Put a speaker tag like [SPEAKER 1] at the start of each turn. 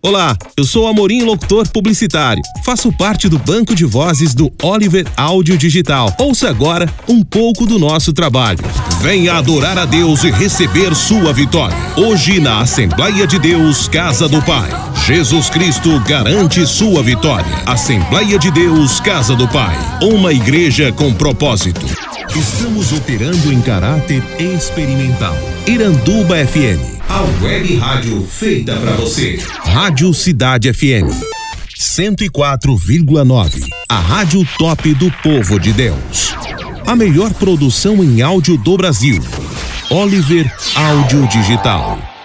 [SPEAKER 1] Olá, eu sou Amorim, locutor publicitário. Faço parte do banco de vozes do Oliver Áudio Digital. Ouça agora um pouco do nosso trabalho. Venha adorar a Deus e receber sua vitória. Hoje na Assembleia de Deus, Casa do Pai. Jesus Cristo garante sua vitória. Assembleia de Deus, Casa do Pai. Uma igreja com propósito. Estamos operando em caráter experimental. Iranduba FM. A web rádio feita para você. Rádio Cidade FM. 104,9. A rádio top do povo de Deus. A melhor produção em áudio do Brasil. Oliver Áudio Digital.